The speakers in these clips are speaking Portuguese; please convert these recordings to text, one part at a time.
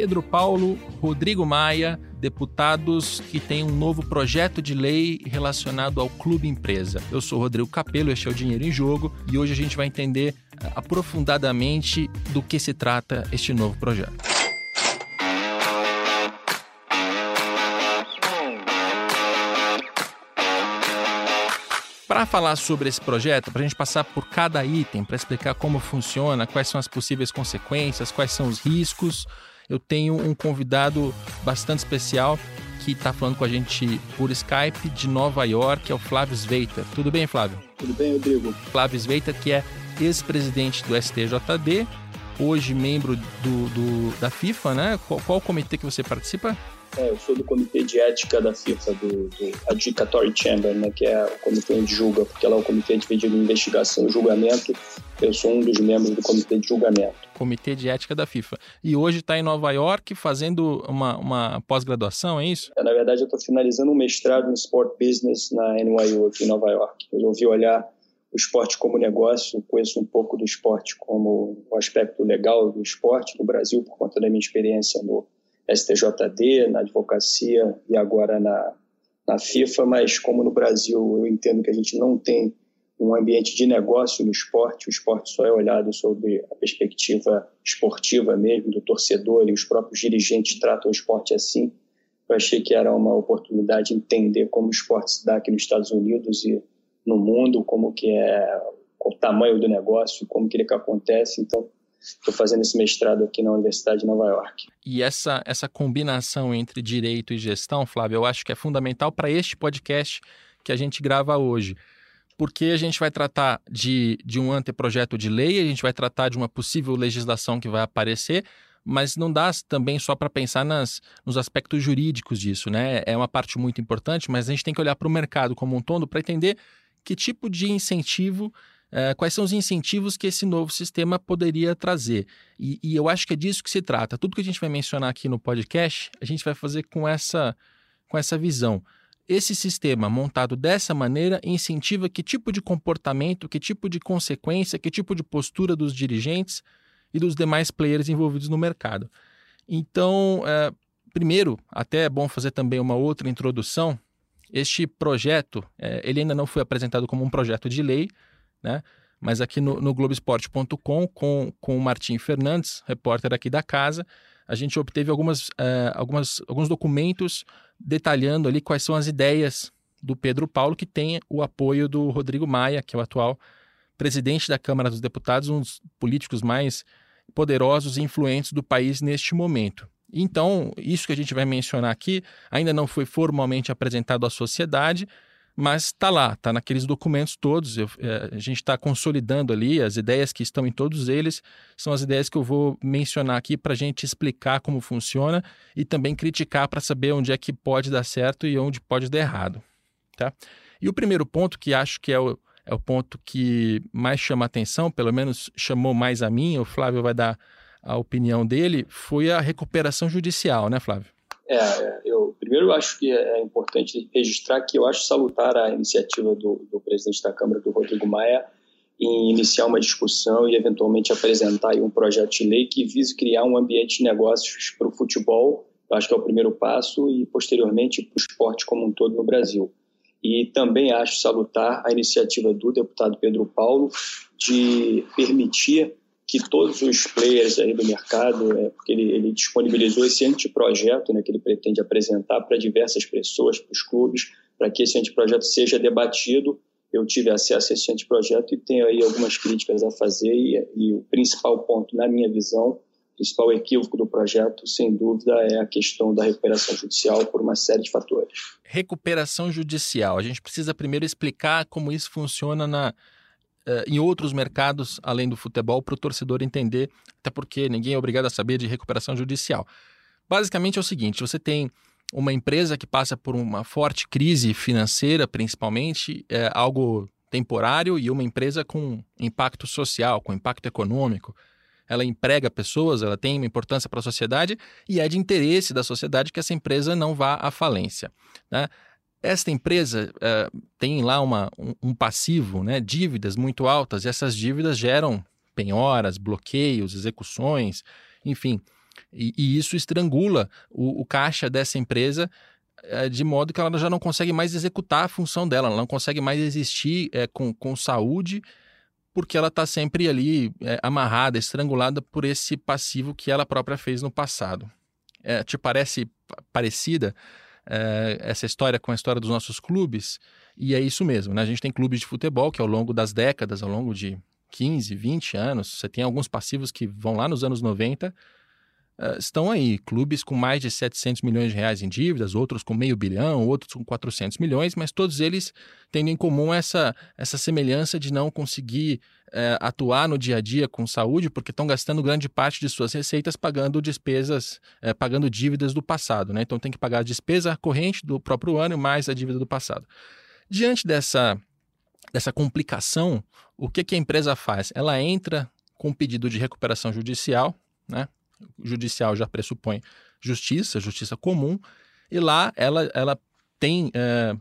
Pedro Paulo, Rodrigo Maia, deputados que têm um novo projeto de lei relacionado ao Clube Empresa. Eu sou Rodrigo Capello, este é o Dinheiro em Jogo e hoje a gente vai entender eh, aprofundadamente do que se trata este novo projeto. Para falar sobre esse projeto, para a gente passar por cada item, para explicar como funciona, quais são as possíveis consequências, quais são os riscos, eu tenho um convidado bastante especial que está falando com a gente por Skype de Nova York, é o Flávio Sveita. Tudo bem, Flávio? Tudo bem, Rodrigo. Flávio Sveita, que é ex-presidente do STJD, hoje membro do, do, da FIFA, né? Qual, qual comitê que você participa? É, eu sou do comitê de ética da FIFA, do, do Adjudicatory Chamber, né, que é o comitê onde julga, porque lá é o comitê dividido em investigação e julgamento. Eu sou um dos membros do comitê de julgamento. Comitê de ética da FIFA. E hoje está em Nova York fazendo uma, uma pós-graduação, é isso? É, na verdade, eu estou finalizando um mestrado em Sport Business na NYU aqui em Nova York. Resolvi olhar o esporte como negócio, conheço um pouco do esporte como o aspecto legal do esporte no Brasil, por conta da minha experiência no STJD, na advocacia e agora na, na FIFA, mas como no Brasil eu entendo que a gente não tem um ambiente de negócio no esporte, o esporte só é olhado sob a perspectiva esportiva mesmo, do torcedor, e os próprios dirigentes tratam o esporte assim. Eu achei que era uma oportunidade de entender como o esporte se dá aqui nos Estados Unidos e no mundo, como que é o tamanho do negócio, como que ele que acontece. Então, estou fazendo esse mestrado aqui na Universidade de Nova York. E essa, essa combinação entre direito e gestão, Flávio, eu acho que é fundamental para este podcast que a gente grava hoje. Porque a gente vai tratar de, de um anteprojeto de lei, a gente vai tratar de uma possível legislação que vai aparecer, mas não dá também só para pensar nas, nos aspectos jurídicos disso, né? É uma parte muito importante, mas a gente tem que olhar para o mercado como um todo para entender que tipo de incentivo é, quais são os incentivos que esse novo sistema poderia trazer. E, e, eu acho que é disso que se trata. Tudo que a gente vai mencionar aqui no podcast, a gente vai fazer com essa, com essa visão. Esse sistema montado dessa maneira incentiva que tipo de comportamento, que tipo de consequência, que tipo de postura dos dirigentes e dos demais players envolvidos no mercado. Então, é, primeiro, até é bom fazer também uma outra introdução. Este projeto, é, ele ainda não foi apresentado como um projeto de lei, né? Mas aqui no, no Globoesporte.com, com, com o Martim Fernandes, repórter aqui da casa, a gente obteve algumas, uh, algumas, alguns documentos detalhando ali quais são as ideias do Pedro Paulo, que tem o apoio do Rodrigo Maia, que é o atual presidente da Câmara dos Deputados, um dos políticos mais poderosos e influentes do país neste momento. Então, isso que a gente vai mencionar aqui ainda não foi formalmente apresentado à sociedade, mas está lá, está naqueles documentos todos. Eu, é, a gente está consolidando ali as ideias que estão em todos eles, são as ideias que eu vou mencionar aqui para a gente explicar como funciona e também criticar para saber onde é que pode dar certo e onde pode dar errado. Tá? E o primeiro ponto, que acho que é o, é o ponto que mais chama atenção, pelo menos chamou mais a mim, o Flávio vai dar a opinião dele, foi a recuperação judicial, né, Flávio? É, eu primeiro acho que é importante registrar que eu acho salutar a iniciativa do, do presidente da Câmara, do Rodrigo Maia, em iniciar uma discussão e eventualmente apresentar um projeto de lei que vise criar um ambiente de negócios para o futebol. Eu acho que é o primeiro passo e posteriormente para o esporte como um todo no Brasil. E também acho salutar a iniciativa do deputado Pedro Paulo de permitir que todos os players aí do mercado, é, porque ele, ele, disponibilizou esse anteprojeto né, que ele pretende apresentar para diversas pessoas, para os clubes, para que esse anteprojeto seja debatido. Eu tive acesso a esse anteprojeto e tenho aí algumas críticas a fazer e, e o principal ponto, na minha visão, o principal equívoco do projeto, sem dúvida, é a questão da recuperação judicial por uma série de fatores. Recuperação judicial. A gente precisa primeiro explicar como isso funciona na, em outros mercados além do futebol para o torcedor entender, até porque ninguém é obrigado a saber de recuperação judicial. Basicamente é o seguinte: você tem uma empresa que passa por uma forte crise financeira, principalmente, é algo temporário, e uma empresa com impacto social, com impacto econômico. Ela emprega pessoas, ela tem uma importância para a sociedade e é de interesse da sociedade que essa empresa não vá à falência. Né? Esta empresa uh, tem lá uma, um, um, passivo, né, dívidas muito altas, e essas dívidas geram penhoras, bloqueios, execuções, enfim. E, e isso estrangula o, o, caixa dessa empresa é, de modo que ela já não consegue mais executar a função dela, ela não consegue mais existir é, com, com saúde, porque ela está sempre ali amarrada, estrangulada por esse passivo que ela própria fez no passado. Te parece parecida é, essa história com a história dos nossos clubes? E é isso mesmo, né? A gente tem clubes de futebol que ao longo das décadas, ao longo de 15, 20 anos, você tem alguns passivos que vão lá nos anos 90, uh, estão aí, clubes com mais de 700 milhões de reais em dívidas, outros com meio bilhão, outros com 400 milhões, mas todos eles têm em comum essa, essa semelhança de não conseguir uh, atuar no dia a dia com saúde, porque estão gastando grande parte de suas receitas pagando despesas, uh, pagando dívidas do passado, né? Então tem que pagar a despesa corrente do próprio ano mais a dívida do passado. Diante dessa dessa complicação, o que, que a empresa faz? Ela entra com um pedido de recuperação judicial, né? Judicial já pressupõe justiça, justiça comum, e lá ela, ela tem. É,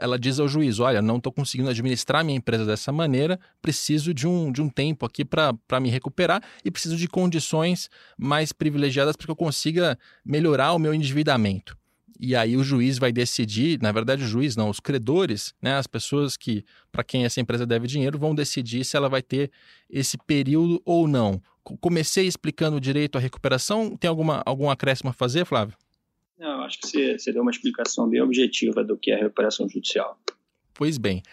ela diz ao juiz: olha, não estou conseguindo administrar minha empresa dessa maneira, preciso de um, de um tempo aqui para me recuperar e preciso de condições mais privilegiadas para que eu consiga melhorar o meu endividamento. E aí o juiz vai decidir, na verdade o juiz não, os credores, né, as pessoas que para quem essa empresa deve dinheiro vão decidir se ela vai ter esse período ou não. Comecei explicando direito à recuperação, tem alguma algum acréscimo a fazer, Flávio? Não, acho que você, você deu uma explicação bem objetiva do que é a recuperação judicial. Pois bem.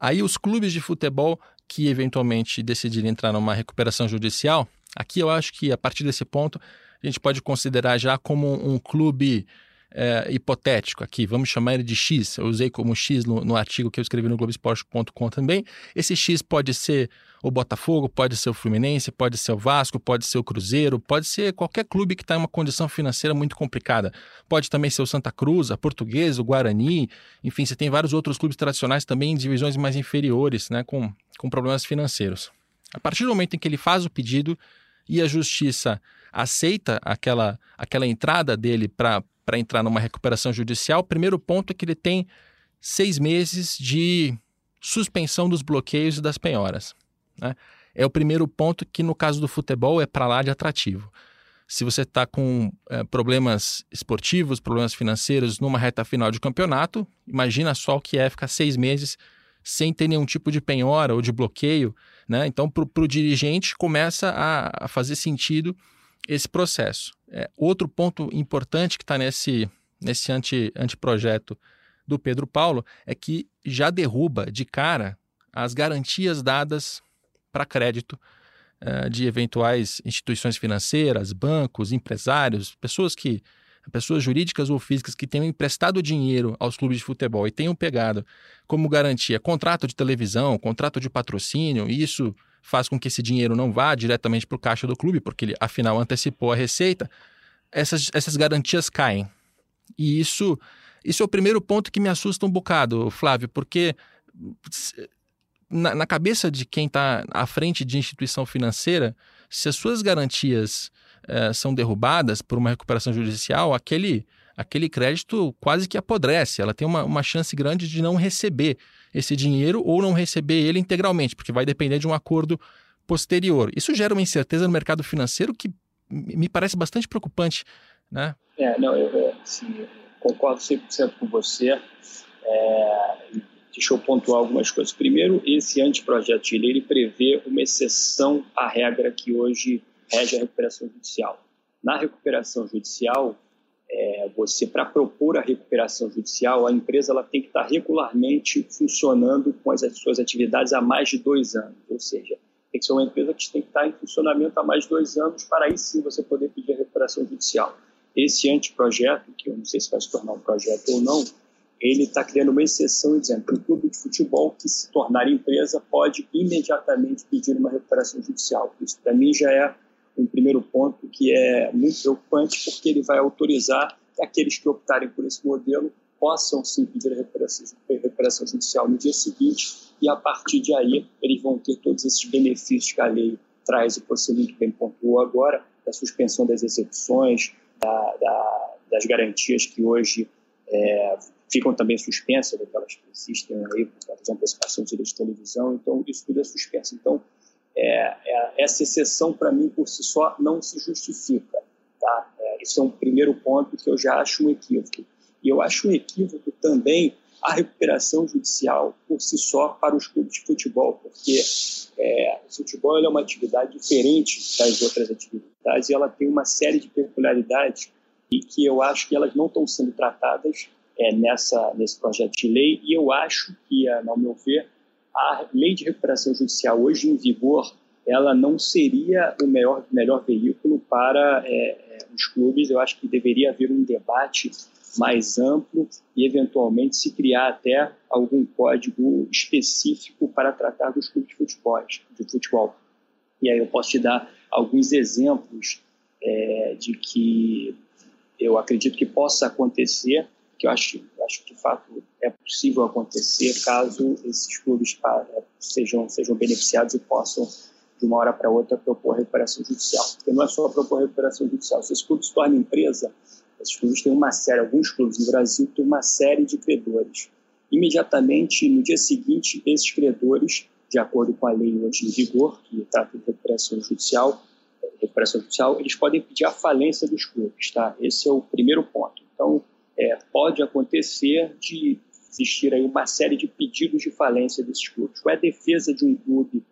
Aí os clubes de futebol que eventualmente decidirem entrar numa recuperação judicial, aqui eu acho que a partir desse ponto a gente pode considerar já como um clube é, hipotético aqui, vamos chamar ele de X, eu usei como X no, no artigo que eu escrevi no Globoesporte.com também. Esse X pode ser o Botafogo, pode ser o Fluminense, pode ser o Vasco, pode ser o Cruzeiro, pode ser qualquer clube que está em uma condição financeira muito complicada. Pode também ser o Santa Cruz, a Portuguesa, o Guarani, enfim, você tem vários outros clubes tradicionais também em divisões mais inferiores, né, com, com problemas financeiros. A partir do momento em que ele faz o pedido e a justiça aceita aquela, aquela entrada dele para para entrar numa recuperação judicial, o primeiro ponto é que ele tem seis meses de suspensão dos bloqueios e das penhoras. Né? É o primeiro ponto que, no caso do futebol, é para lá de atrativo. Se você está com é, problemas esportivos, problemas financeiros numa reta final de campeonato, imagina só o que é ficar seis meses sem ter nenhum tipo de penhora ou de bloqueio. Né? Então, para o dirigente, começa a, a fazer sentido esse processo. É, outro ponto importante que está nesse, nesse anti, anteprojeto do Pedro Paulo é que já derruba de cara as garantias dadas para crédito uh, de eventuais instituições financeiras, bancos, empresários, pessoas que pessoas jurídicas ou físicas que tenham emprestado dinheiro aos clubes de futebol e tenham pegado como garantia contrato de televisão, contrato de patrocínio, e isso faz com que esse dinheiro não vá diretamente para o caixa do clube, porque ele afinal antecipou a receita, essas, essas garantias caem. E isso, isso é o primeiro ponto que me assusta um bocado, Flávio, porque na, na cabeça de quem está à frente de instituição financeira, se as suas garantias eh, são derrubadas por uma recuperação judicial, aquele, aquele crédito quase que apodrece, ela tem uma, uma chance grande de não receber esse dinheiro ou não receber ele integralmente, porque vai depender de um acordo posterior. Isso gera uma incerteza no mercado financeiro que me parece bastante preocupante, né? É, não, eu assim, concordo 100% com você. É, deixa eu pontuar algumas coisas. Primeiro, esse anteprojeto de lei ele prevê uma exceção à regra que hoje rege a recuperação judicial. Na recuperação judicial, é, você para propor a recuperação judicial, a empresa ela tem que estar regularmente funcionando com as suas atividades há mais de dois anos, ou seja, tem que ser uma empresa que tem que estar em funcionamento há mais de dois anos para aí sim você poder pedir a recuperação judicial. Esse anteprojeto, que eu não sei se vai se tornar um projeto ou não, ele está criando uma exceção dizendo que o clube de futebol que se tornar empresa pode imediatamente pedir uma recuperação judicial. Isso para mim já é um primeiro ponto que é muito preocupante, porque ele vai autorizar que aqueles que optarem por esse modelo possam sim pedir recuperação, judicial no dia seguinte e a partir de aí eles vão ter todos esses benefícios que a lei traz e você muito bem pontuou agora, da suspensão das execuções, da, da, das garantias que hoje é, ficam também suspensas, daquelas que existem aí, por de antecipação de de televisão, então isso tudo é suspenso. Então, é, é, essa exceção, para mim, por si só, não se justifica. Tá? É, esse é um primeiro ponto que eu já acho um equívoco. E eu acho um equívoco também a recuperação judicial por si só para os clubes de futebol, porque é, o futebol é uma atividade diferente das outras atividades e ela tem uma série de peculiaridades e que eu acho que elas não estão sendo tratadas é, nessa, nesse projeto de lei e eu acho que, é, ao meu ver, a lei de recuperação judicial hoje em vigor ela não seria o melhor, melhor veículo para é, é os clubes. Eu acho que deveria haver um debate mais amplo e, eventualmente, se criar até algum código específico para tratar dos clubes de futebol. De futebol. E aí eu posso te dar alguns exemplos é, de que eu acredito que possa acontecer, que eu acho, acho que de fato é possível acontecer caso esses clubes é, sejam, sejam beneficiados e possam de uma hora para outra propor recuperação judicial. Porque não é só propor recuperação judicial. Se esse clube se torna empresa, esses clubes têm uma série, alguns clubes no Brasil têm uma série de credores. Imediatamente, no dia seguinte, esses credores, de acordo com a lei hoje em vigor, que trata de recuperação judicial, recuperação judicial, eles podem pedir a falência dos clubes, tá? Esse é o primeiro ponto. Então, é, pode acontecer de existir aí uma série de pedidos de falência desses clubes. Qual é a defesa de um clube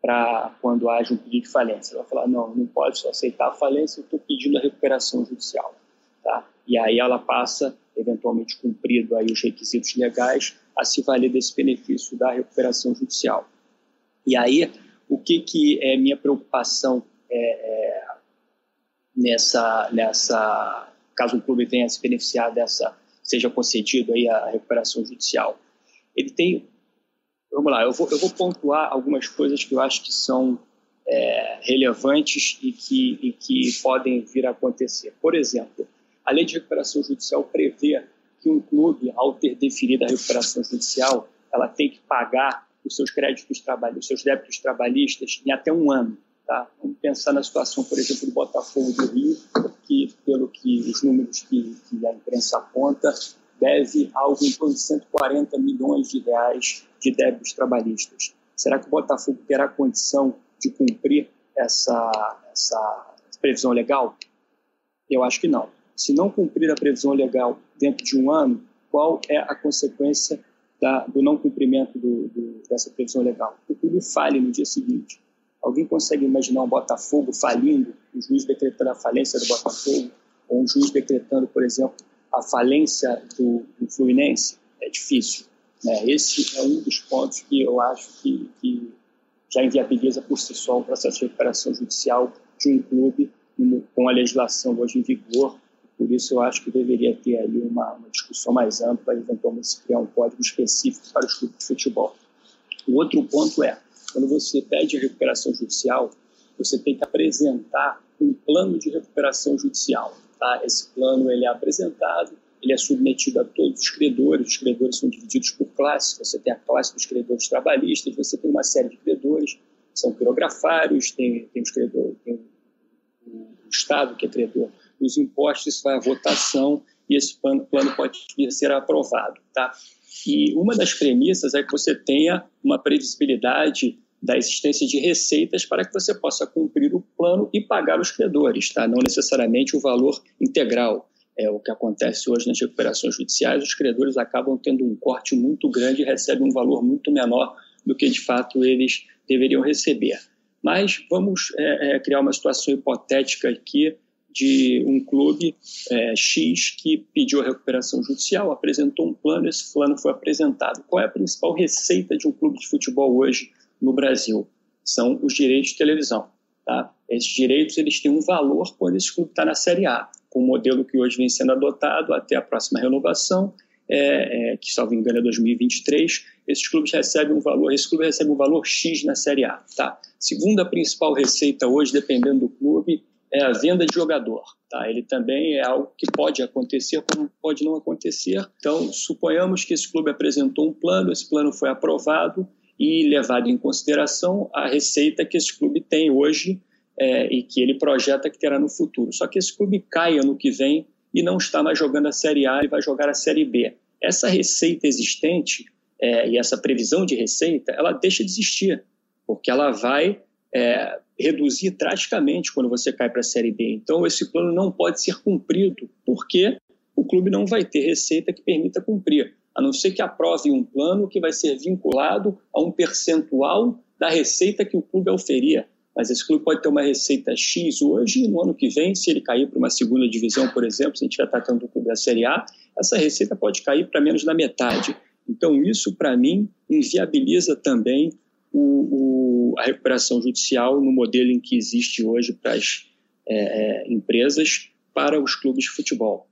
para quando haja um pedido de falência? Ela vai falar, não, não pode só aceitar a falência, eu estou pedindo a recuperação judicial. Tá? E aí ela passa, eventualmente cumprido aí os requisitos legais, a se valer desse benefício da recuperação judicial. E aí, o que, que é minha preocupação é, é, nessa, nessa, caso um clube venha se beneficiar dessa, seja concedido aí a recuperação judicial? Ele tem, vamos lá, eu vou, eu vou pontuar algumas coisas que eu acho que são é, relevantes e que, e que podem vir a acontecer. Por exemplo, a lei de recuperação judicial prevê que um clube, ao ter definido a recuperação judicial, ela tem que pagar os seus créditos trabalhistas, os seus débitos trabalhistas em até um ano. Tá? Vamos pensar na situação, por exemplo, do Botafogo do Rio, que, pelo que os números que, que a imprensa aponta, deve algo em torno de 140 milhões de reais de débitos trabalhistas. Será que o Botafogo terá condição de cumprir essa, essa previsão legal? Eu acho que não se não cumprir a previsão legal dentro de um ano, qual é a consequência da, do não cumprimento do, do, dessa previsão legal? O clube fale no dia seguinte. Alguém consegue imaginar um Botafogo falindo, um juiz decretando a falência do Botafogo, ou um juiz decretando, por exemplo, a falência do, do Fluminense? É difícil. Né? Esse é um dos pontos que eu acho que, que já inviabiliza por si só o processo de recuperação judicial de um clube com a legislação hoje em vigor por isso, eu acho que deveria ter aí uma, uma discussão mais ampla eventualmente, se criar um código específico para os clubes de futebol. O outro ponto é, quando você pede a recuperação judicial, você tem que apresentar um plano de recuperação judicial. Tá? Esse plano ele é apresentado, ele é submetido a todos os credores, os credores são divididos por classes, você tem a classe dos credores trabalhistas, você tem uma série de credores, são pirografários, tem, tem os credores, tem o Estado que é credor os impostos, vai à votação e esse plano, plano pode vir a ser aprovado. Tá? E uma das premissas é que você tenha uma previsibilidade da existência de receitas para que você possa cumprir o plano e pagar os credores, tá? não necessariamente o valor integral. É o que acontece hoje nas recuperações judiciais, os credores acabam tendo um corte muito grande e recebem um valor muito menor do que de fato eles deveriam receber. Mas vamos é, é, criar uma situação hipotética aqui de um clube é, X que pediu a recuperação judicial, apresentou um plano, esse plano foi apresentado. Qual é a principal receita de um clube de futebol hoje no Brasil? São os direitos de televisão. Tá? Esses direitos eles têm um valor quando esse clube está na Série A, com o modelo que hoje vem sendo adotado até a próxima renovação, é, é, que, salvo engano, é 2023, esses clubes recebem um valor, esse clube recebe um valor X na Série A. Tá? Segunda principal receita hoje, dependendo do clube, é a venda de jogador. Tá? Ele também é algo que pode acontecer, como pode não acontecer. Então, suponhamos que esse clube apresentou um plano, esse plano foi aprovado e levado em consideração a receita que esse clube tem hoje é, e que ele projeta que terá no futuro. Só que esse clube cai ano que vem e não está mais jogando a Série A, ele vai jogar a Série B. Essa receita existente é, e essa previsão de receita, ela deixa de existir, porque ela vai é, reduzir drasticamente quando você cai para a Série B. Então, esse plano não pode ser cumprido, porque o clube não vai ter receita que permita cumprir, a não ser que aprove um plano que vai ser vinculado a um percentual da receita que o clube oferia. Mas esse clube pode ter uma receita X hoje e no ano que vem, se ele cair para uma segunda divisão, por exemplo, se a gente tratando do clube da Série A, essa receita pode cair para menos da metade. Então, isso, para mim, inviabiliza também o, o, a recuperação judicial no modelo em que existe hoje para as é, é, empresas para os clubes de futebol.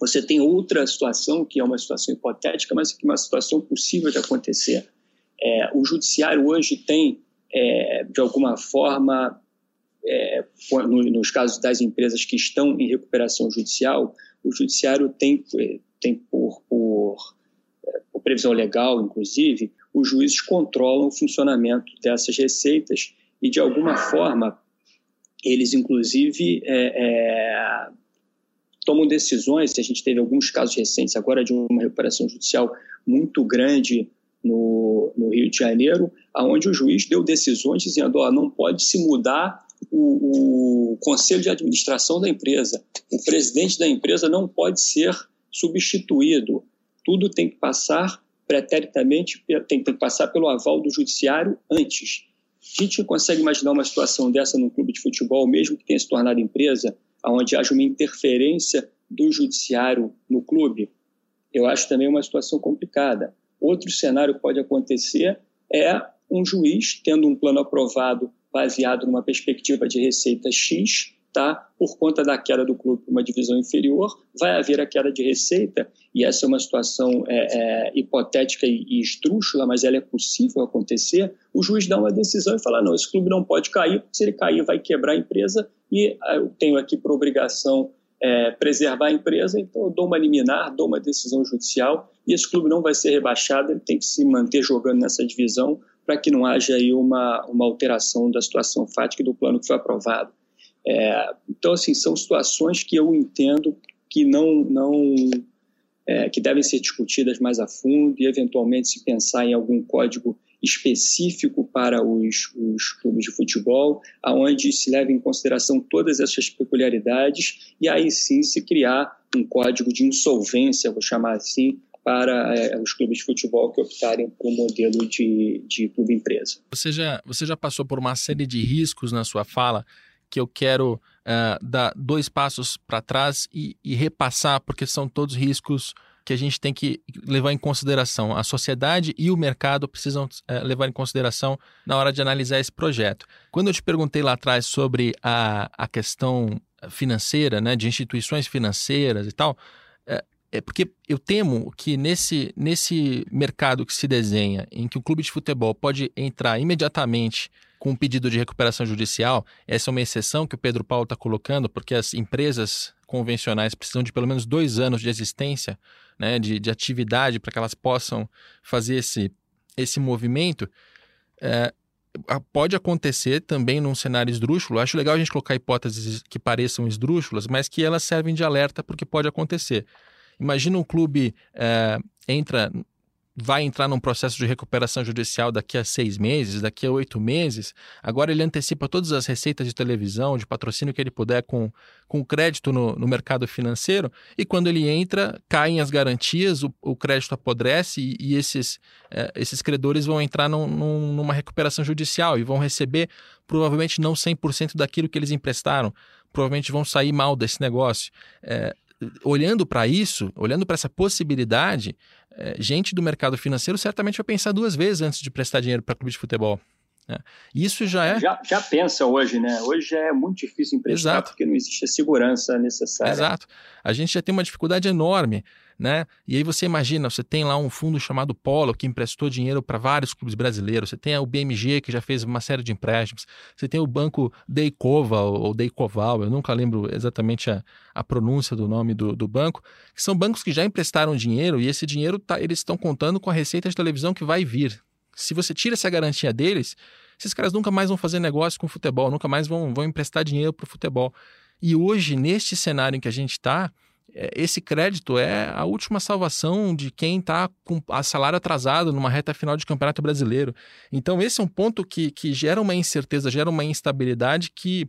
Você tem outra situação, que é uma situação hipotética, mas que é uma situação possível de acontecer. É, o judiciário hoje tem, é, de alguma forma, é, nos casos das empresas que estão em recuperação judicial, o judiciário tem, tem por, por, é, por previsão legal, inclusive, os juízes controlam o funcionamento dessas receitas e, de alguma forma, eles, inclusive, é, é, tomam decisões. A gente teve alguns casos recentes agora de uma recuperação judicial muito grande no, no Rio de Janeiro, aonde o juiz deu decisões dizendo: ó, não pode se mudar o, o conselho de administração da empresa, o presidente da empresa não pode ser substituído. Tudo tem que passar preteritamente tem que passar pelo aval do judiciário antes. A gente consegue imaginar uma situação dessa num clube de futebol, mesmo que tenha se tornado empresa, onde haja uma interferência do judiciário no clube? Eu acho também uma situação complicada. Outro cenário que pode acontecer é um juiz tendo um plano aprovado baseado numa perspectiva de receita X por conta da queda do clube para uma divisão inferior, vai haver a queda de receita, e essa é uma situação é, é, hipotética e, e mas ela é possível acontecer, o juiz dá uma decisão e fala, não, esse clube não pode cair, se ele cair vai quebrar a empresa, e ah, eu tenho aqui por obrigação é, preservar a empresa, então eu dou uma liminar, dou uma decisão judicial, e esse clube não vai ser rebaixado, ele tem que se manter jogando nessa divisão, para que não haja aí uma, uma alteração da situação fática do plano que foi aprovado. É, então, assim, são situações que eu entendo que não, não é, que devem ser discutidas mais a fundo e, eventualmente, se pensar em algum código específico para os, os clubes de futebol, aonde se leve em consideração todas essas peculiaridades e aí sim se criar um código de insolvência, vou chamar assim, para é, os clubes de futebol que optarem por um modelo de, de clube empresa. Você já, você já passou por uma série de riscos na sua fala que eu quero uh, dar dois passos para trás e, e, repassar, porque são todos riscos que a gente tem que levar em consideração. A sociedade e o mercado precisam uh, levar em consideração na hora de analisar esse projeto. Quando eu te perguntei lá atrás sobre a, a questão financeira, né, de instituições financeiras e tal, é, é porque eu temo que nesse, nesse mercado que se desenha, em que o clube de futebol pode entrar imediatamente com um pedido de recuperação judicial. Essa é uma exceção que o Pedro Paulo está colocando, porque as empresas convencionais precisam de pelo menos dois anos de existência, né, de, de atividade, para que elas possam fazer esse, esse movimento. É, pode acontecer também num cenário esdrúxulo. Acho legal a gente colocar hipóteses que pareçam esdrúxulas, mas que elas servem de alerta porque pode acontecer. Imagina um clube é, entra vai entrar num processo de recuperação judicial daqui a seis meses, daqui a oito meses. Agora ele antecipa todas as receitas de televisão, de patrocínio que ele puder com, com crédito no, no mercado financeiro. E quando ele entra, caem as garantias, o, o crédito apodrece e, e esses, é, esses credores vão entrar num, num, numa recuperação judicial e vão receber provavelmente não 100% daquilo que eles emprestaram. Provavelmente vão sair mal desse negócio. É, olhando para isso, olhando para essa possibilidade, é, gente do mercado financeiro certamente vai pensar duas vezes antes de prestar dinheiro para clube de futebol. Né? Isso já é. Já, já, pensa hoje, né? Hoje é muito difícil emprestar Exato. porque não existe a segurança necessária. Exato. A gente já tem uma dificuldade enorme né? E aí você imagina, você tem lá um fundo chamado Polo que emprestou dinheiro para vários clubes brasileiros, você tem o BMG que já fez uma série de empréstimos, você tem o banco Deikova ou Deikoval, eu nunca lembro exatamente a, a pronúncia do nome do, do banco, que são bancos que já emprestaram dinheiro e esse dinheiro tá, eles estão contando com a receita de televisão que vai vir. Se você tira essa garantia deles, esses caras nunca mais vão fazer negócio com futebol, nunca mais vão, vão emprestar dinheiro para o futebol. E hoje, neste cenário em que a gente está, esse crédito é a última salvação de quem está com a salário atrasado numa reta final de campeonato brasileiro. Então, esse é um ponto que, que gera uma incerteza, gera uma instabilidade que,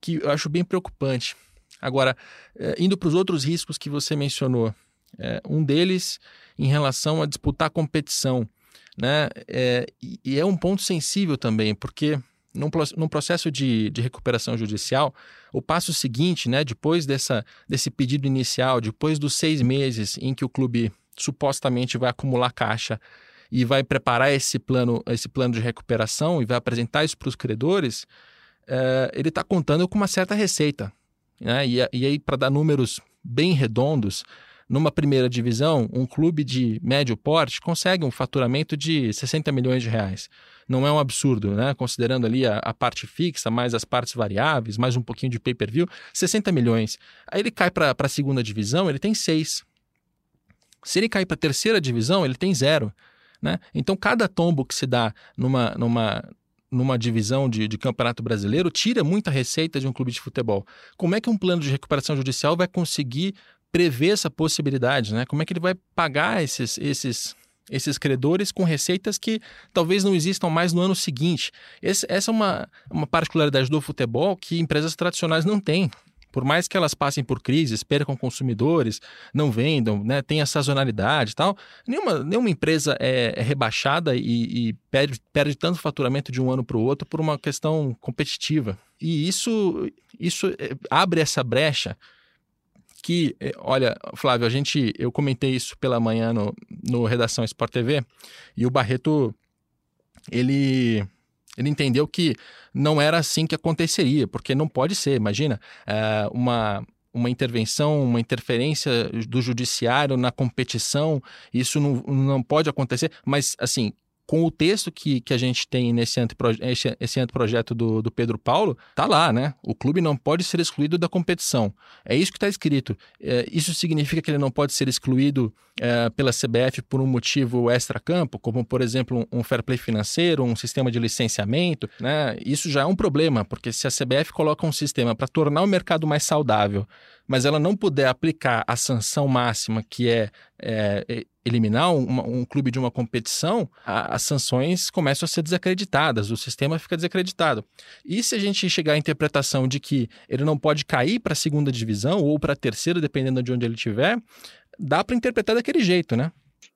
que eu acho bem preocupante. Agora, é, indo para os outros riscos que você mencionou, é, um deles em relação a disputar competição. Né? É, e é um ponto sensível também, porque num, num processo de, de recuperação judicial, o passo seguinte, né, depois dessa, desse pedido inicial, depois dos seis meses em que o clube supostamente vai acumular caixa e vai preparar esse plano, esse plano de recuperação e vai apresentar isso para os credores, é, ele está contando com uma certa receita. Né? E, e aí, para dar números bem redondos, numa primeira divisão, um clube de médio porte consegue um faturamento de 60 milhões de reais. Não é um absurdo, né? Considerando ali a, a parte fixa, mais as partes variáveis, mais um pouquinho de pay-per-view, 60 milhões. Aí ele cai para a segunda divisão, ele tem 6. Se ele cair para a terceira divisão, ele tem zero. Né? Então, cada tombo que se dá numa, numa, numa divisão de, de, campeonato brasileiro tira muita receita de um clube de futebol. Como é que um plano de recuperação judicial vai conseguir prever essa possibilidade, né? Como é que ele vai pagar esses, esses, esses credores com receitas que talvez não existam mais no ano seguinte? Esse, essa é uma, uma particularidade do futebol que empresas tradicionais não têm. Por mais que elas passem por crises, percam consumidores, não vendam, né, tenha sazonalidade e tal, nenhuma, nenhuma empresa é, é rebaixada e, e perde, perde tanto faturamento de um ano para o outro por uma questão competitiva. E isso, isso é, abre essa brecha que, eh, olha, Flávio, a gente, eu comentei isso pela manhã no, no Redação Sport TV e o Barreto, ele, ele entendeu que não era assim que aconteceria, porque não pode ser, imagina, é, uma, uma intervenção, uma interferência do judiciário na competição, isso não, não pode acontecer, mas assim, com o texto que, que a gente tem nesse anteproje esse, esse anteprojeto do, do Pedro Paulo, tá lá, né? O clube não pode ser excluído da competição. É isso que está escrito. É, isso significa que ele não pode ser excluído é, pela CBF por um motivo extra-campo, como, por exemplo, um, um fair play financeiro, um sistema de licenciamento, né? Isso já é um problema, porque se a CBF coloca um sistema para tornar o mercado mais saudável, mas ela não puder aplicar a sanção máxima, que é, é eliminar um, um, clube de uma competição, a, as sanções começam a ser desacreditadas, o sistema fica desacreditado. E se a gente chegar à interpretação de que ele não pode cair para a segunda divisão ou para a terceira, dependendo de onde ele estiver, dá para interpretar daquele jeito, né?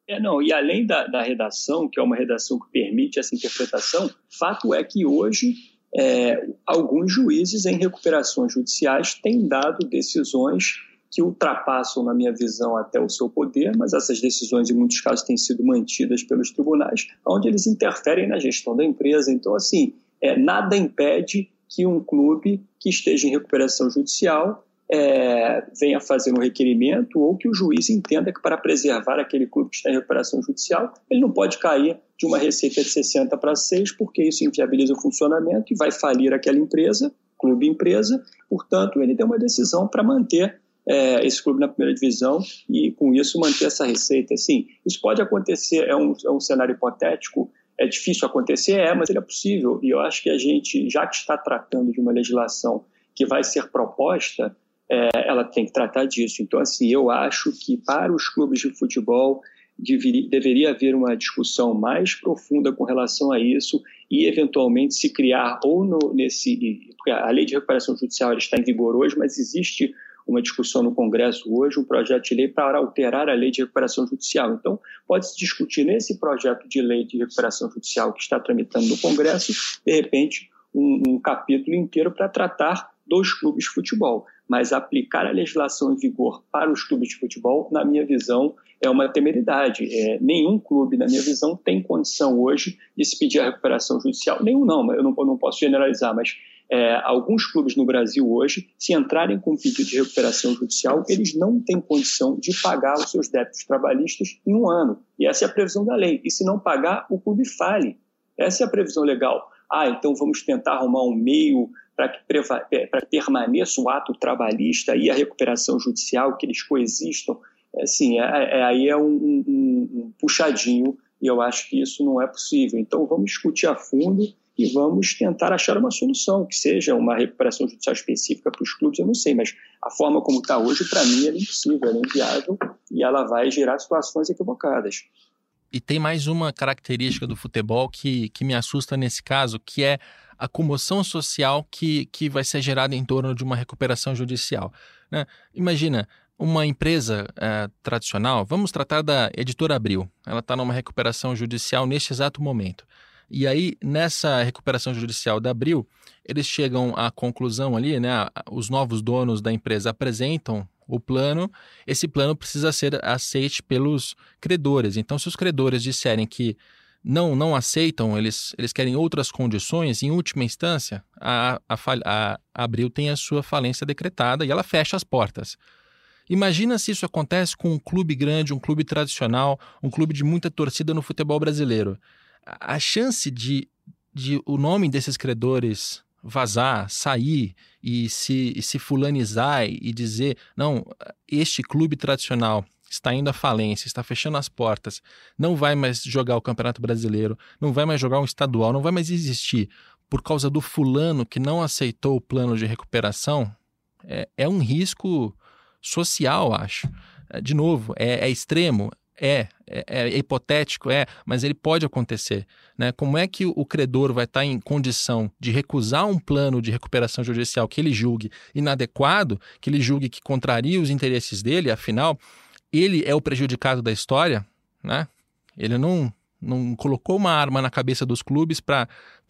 É, não, e além da, da redação, que é uma redação que permite essa interpretação, fato é que hoje é, alguns juízes em recuperações judiciais têm dado decisões que ultrapassam, na minha visão, até o seu poder, mas essas decisões, em muitos casos, têm sido mantidas pelos tribunais, onde eles interferem na gestão da empresa. Então, assim, é, nada impede que um clube que esteja em recuperação judicial é, venha fazer um requerimento ou que o juiz entenda que para preservar aquele clube que está em recuperação judicial, ele não pode cair de uma receita de 60 para 6, porque isso inviabiliza o funcionamento e vai falir aquela empresa, clube empresa, portanto, ele deu uma decisão para manter é, esse clube na primeira divisão e, com isso, manter essa receita. Sim, isso pode acontecer, é um, é um cenário hipotético, é difícil acontecer, é, mas ele é possível. E eu acho que a gente, já que está tratando de uma legislação que vai ser proposta, é, ela tem que tratar disso. Então, assim, eu acho que para os clubes de futebol deveria, deveria haver uma discussão mais profunda com relação a isso e, eventualmente, se criar ou no, nesse. Porque a lei de recuperação judicial está em vigor hoje, mas existe uma discussão no Congresso hoje, um projeto de lei para alterar a lei de recuperação judicial. Então, pode-se discutir nesse projeto de lei de recuperação judicial que está tramitando no Congresso, de repente, um, um capítulo inteiro para tratar dos clubes de futebol. Mas aplicar a legislação em vigor para os clubes de futebol, na minha visão, é uma temeridade. É, nenhum clube, na minha visão, tem condição hoje de se pedir a recuperação judicial. Nenhum não, eu não, eu não posso generalizar, mas é, alguns clubes no Brasil hoje, se entrarem com pedido de recuperação judicial, eles não têm condição de pagar os seus débitos trabalhistas em um ano. E essa é a previsão da lei. E se não pagar, o clube fale. Essa é a previsão legal. Ah, então vamos tentar arrumar um meio para que, é, que permaneça o ato trabalhista e a recuperação judicial, que eles coexistam. É, sim, é, é, aí é um, um, um puxadinho e eu acho que isso não é possível. Então vamos discutir a fundo e vamos tentar achar uma solução, que seja uma recuperação judicial específica para os clubes, eu não sei, mas a forma como está hoje, para mim, é impossível, é inviável e ela vai gerar situações equivocadas. E tem mais uma característica do futebol que, que me assusta nesse caso, que é a comoção social que, que vai ser gerada em torno de uma recuperação judicial. Né? Imagina, uma empresa é, tradicional, vamos tratar da Editora Abril, ela está numa recuperação judicial neste exato momento. E aí, nessa recuperação judicial da Abril, eles chegam à conclusão ali, né? Os novos donos da empresa apresentam o plano, esse plano precisa ser aceite pelos credores. Então, se os credores disserem que não não aceitam, eles, eles querem outras condições, em última instância, a, a, a, Abril tem a sua falência decretada e ela fecha as portas. Imagina se isso acontece com um clube grande, um clube tradicional, um clube de muita torcida no futebol brasileiro. A chance de, de o nome desses credores vazar, sair e se, e se fulanizar e dizer: não, este clube tradicional está indo à falência, está fechando as portas, não vai mais jogar o Campeonato Brasileiro, não vai mais jogar um estadual, não vai mais existir por causa do fulano que não aceitou o plano de recuperação, é, é um risco social, acho. É, de novo, é, é extremo, é, é, é, hipotético, é, mas ele pode acontecer. Né? Como é que o credor vai estar em condição de recusar um plano de recuperação judicial que ele julgue inadequado, que ele julgue que contraria os interesses dele, afinal, ele é o prejudicado da história, né? Ele não não colocou uma arma na cabeça dos clubes para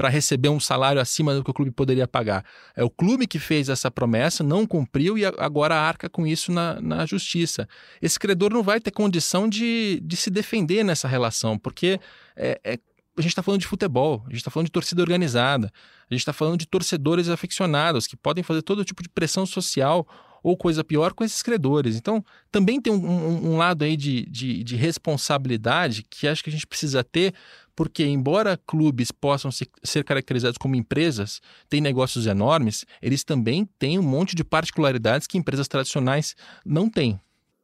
receber um salário acima do que o clube poderia pagar. É o clube que fez essa promessa, não cumpriu e agora arca com isso na, na justiça. Esse credor não vai ter condição de, de se defender nessa relação, porque é, é, a gente está falando de futebol, a gente está falando de torcida organizada, a gente está falando de torcedores aficionados que podem fazer todo tipo de pressão social ou coisa pior com esses credores. Então, também tem um, um, um lado aí de, de, de, responsabilidade que acho que a gente precisa ter, porque embora clubes possam se, ser caracterizados como empresas, têm negócios enormes, eles também têm um monte de particularidades que empresas tradicionais não têm.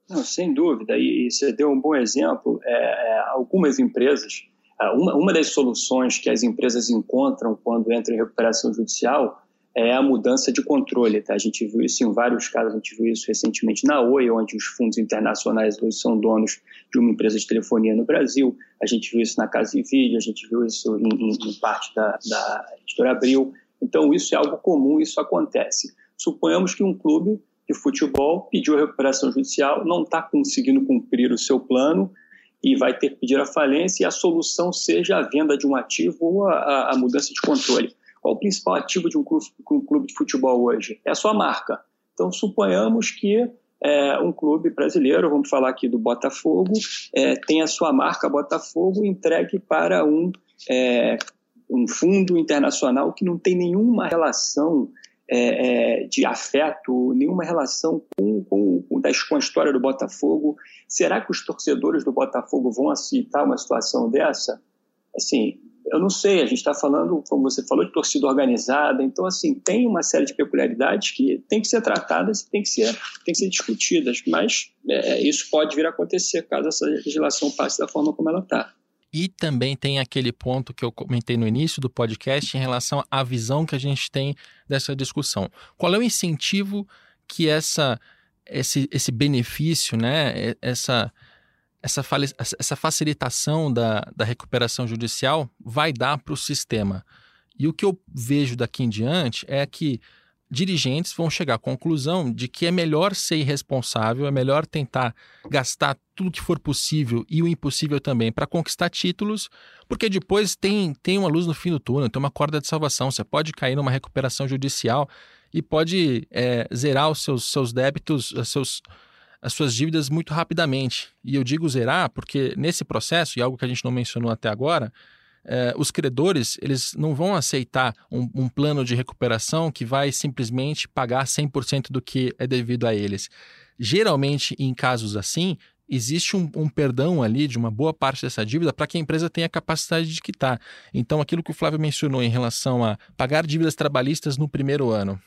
Não, sem dúvida, e você deu um bom exemplo. É, é, algumas empresas, é, uma, uma das soluções que as empresas encontram quando entram em recuperação judicial é a mudança de controle. Tá? A gente viu isso em vários casos, a gente viu isso recentemente na Oi, onde os fundos internacionais hoje são donos de uma empresa de telefonia no Brasil, a gente viu isso na Casa Vídeo, a gente viu isso em, em, em parte da, da editora Abril. Então, isso é algo comum, isso acontece. Suponhamos que um clube de futebol pediu a recuperação judicial, não está conseguindo cumprir o seu plano e vai ter que pedir a falência e a solução seja a venda de um ativo ou a, a mudança de controle. Qual o principal ativo de um clube, de futebol hoje? É a sua marca. Então, suponhamos que é, um clube brasileiro, vamos falar aqui do Botafogo, é, tem a sua marca Botafogo entregue para um, é, um fundo internacional que não tem nenhuma relação é, é, de afeto, nenhuma relação com, com, com, com a história do Botafogo. Será que os torcedores do Botafogo vão aceitar uma situação dessa? Assim, eu não sei, a gente está falando, como você falou, de torcida organizada, então, assim, tem uma série de peculiaridades que tem que ser tratadas e tem que ser, tem que ser discutidas, mas é, isso pode vir a acontecer caso essa legislação passe da forma como ela está. E também tem aquele ponto que eu comentei no início do podcast em relação à visão que a gente tem dessa discussão. Qual é o incentivo que essa, esse, esse benefício, né, essa essa, essa facilitação da, da recuperação judicial vai dar para o sistema. E o que eu vejo daqui em diante é que dirigentes vão chegar à conclusão de que é melhor ser irresponsável, é melhor tentar gastar tudo que for possível e o impossível também para conquistar títulos, porque depois tem, tem uma luz no fim do túnel, tem uma corda de salvação. Você pode cair numa recuperação judicial e pode é, zerar os seus, seus débitos, os seus as suas dívidas muito rapidamente. E eu digo zerar porque nesse processo, e algo que a gente não mencionou até agora, eh, os credores eles não vão aceitar um, um, plano de recuperação que vai simplesmente pagar 100% do que é devido a eles. Geralmente, em casos assim, existe um, um, perdão ali de uma boa parte dessa dívida para que a empresa tenha capacidade de quitar. Então, aquilo que o Flávio mencionou em relação a pagar dívidas trabalhistas no primeiro ano,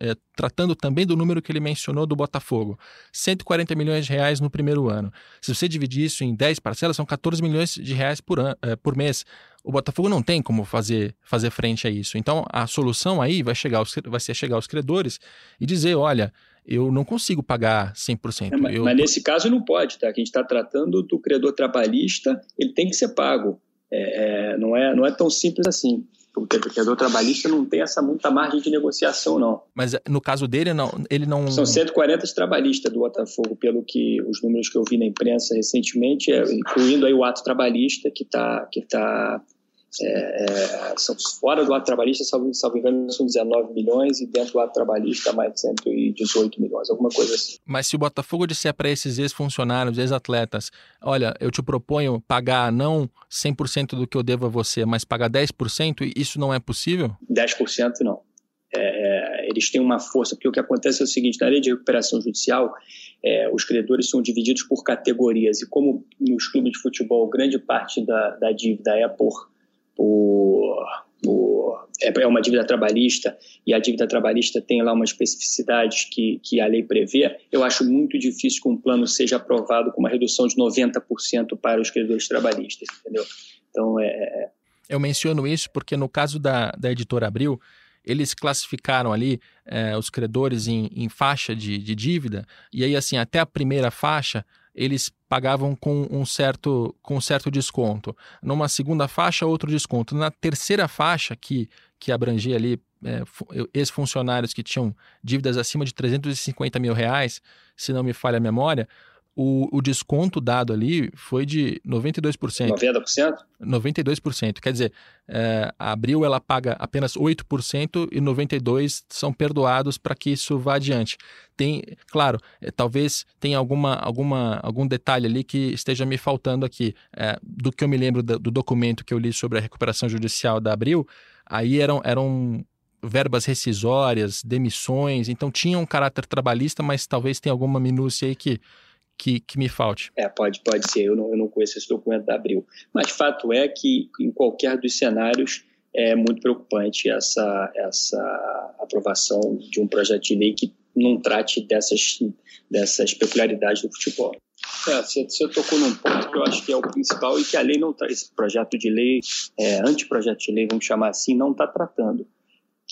é, tratando também do número que ele mencionou do Botafogo, 140 milhões de reais no primeiro ano. Se você dividir isso em 10 parcelas, são 14 milhões de reais por, an, é, por mês. O Botafogo não tem como fazer, fazer frente a isso. Então, a solução aí vai, chegar aos, vai ser chegar aos credores e dizer, olha, eu não consigo pagar 100%. É, mas, eu... mas nesse caso não pode, tá? Que a gente está tratando do credor trabalhista, ele tem que ser pago. É, é, não, é, não é tão simples assim. O credor trabalhista não tem essa muita margem de negociação, não. Mas no caso dele, não, ele não. São 140 trabalhistas do Botafogo, pelo que os números que eu vi na imprensa recentemente, é, incluindo aí o ato trabalhista que está que tá é, é, são fora do ato trabalhista, salvo, salvo engano, são 19 milhões e dentro do ato trabalhista mais de 118 milhões, alguma coisa assim. Mas se o Botafogo disser para esses ex-funcionários, ex-atletas, olha, eu te proponho pagar não 100% do que eu devo a você, mas pagar 10%, isso não é possível? 10% não. É, é, eles têm uma força, porque o que acontece é o seguinte, na lei de recuperação judicial, é, os credores são divididos por categorias, e como nos clubes de futebol grande parte da, da dívida é por por, por, é, é uma dívida trabalhista e a dívida trabalhista tem lá uma especificidade que, que a lei prevê, eu acho muito difícil que um plano seja aprovado com uma redução de 90% para os credores trabalhistas, entendeu? Então, é, é... Eu menciono isso porque no caso da, da editora Abril, eles classificaram ali é, os credores em, em faixa de, de, dívida, e aí, assim, até a primeira faixa, eles pagavam com um certo, com um certo desconto. Numa segunda faixa, outro desconto. Na terceira faixa, que, que abrangia ali é, ex-funcionários que tinham dívidas acima de 350 mil reais, se não me falha a memória, o, o desconto dado ali foi de 92%. 90%? 92%. Quer dizer, é, a Abril ela paga apenas 8% e 92% são perdoados para que isso vá adiante. Tem, claro, é, talvez tenha alguma, alguma, algum detalhe ali que esteja me faltando aqui. É, do que eu me lembro do, do documento que eu li sobre a recuperação judicial da Abril, aí eram, eram verbas rescisórias, demissões, então tinha um caráter trabalhista, mas talvez tenha alguma minúcia aí que que, que me falte. É, pode, pode ser, eu não, eu não conheço esse documento da Abril. Mas fato é que em qualquer dos cenários é muito preocupante essa, essa aprovação de um projeto de lei que não trate dessas, dessas peculiaridades do futebol. É, você, você tocou num ponto que eu acho que é o principal e que a lei não está, esse projeto de lei, é, anteprojeto de lei, vamos chamar assim, não está tratando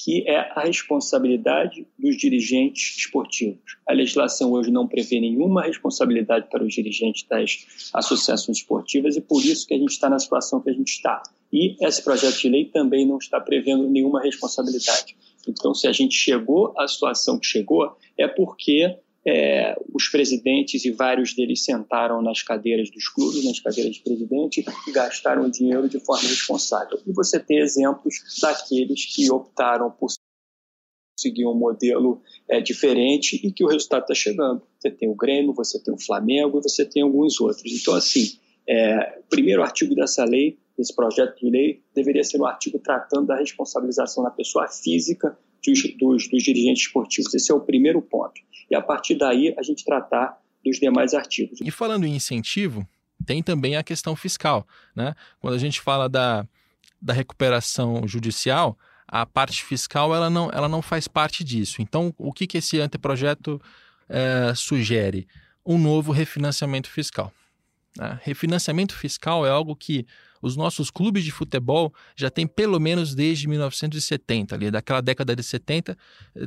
que é a responsabilidade dos dirigentes esportivos. A legislação hoje não prevê nenhuma responsabilidade para os dirigentes das associações esportivas e por isso que a gente está na situação que a gente está. E esse projeto de lei também não está prevendo nenhuma responsabilidade. Então, se a gente chegou à situação que chegou, é porque é, os presidentes e vários deles sentaram nas cadeiras dos clubes, nas cadeiras de presidente, e gastaram o dinheiro de forma responsável. E você tem exemplos daqueles que optaram por seguir um modelo é, diferente e que o resultado está chegando. Você tem o Grêmio, você tem o Flamengo e você tem alguns outros. Então, assim, é, o primeiro artigo dessa lei, desse projeto de lei, deveria ser um artigo tratando da responsabilização da pessoa física dos, dos, dos dirigentes esportivos. Esse é o primeiro ponto e a partir daí a gente tratar dos demais artigos. E falando em incentivo, tem também a questão fiscal. Né? Quando a gente fala da, da recuperação judicial, a parte fiscal ela não, ela não faz parte disso. Então, o que, que esse anteprojeto é, sugere? Um novo refinanciamento fiscal. Né? Refinanciamento fiscal é algo que os nossos clubes de futebol já têm pelo menos desde 1970, ali, daquela década de 70.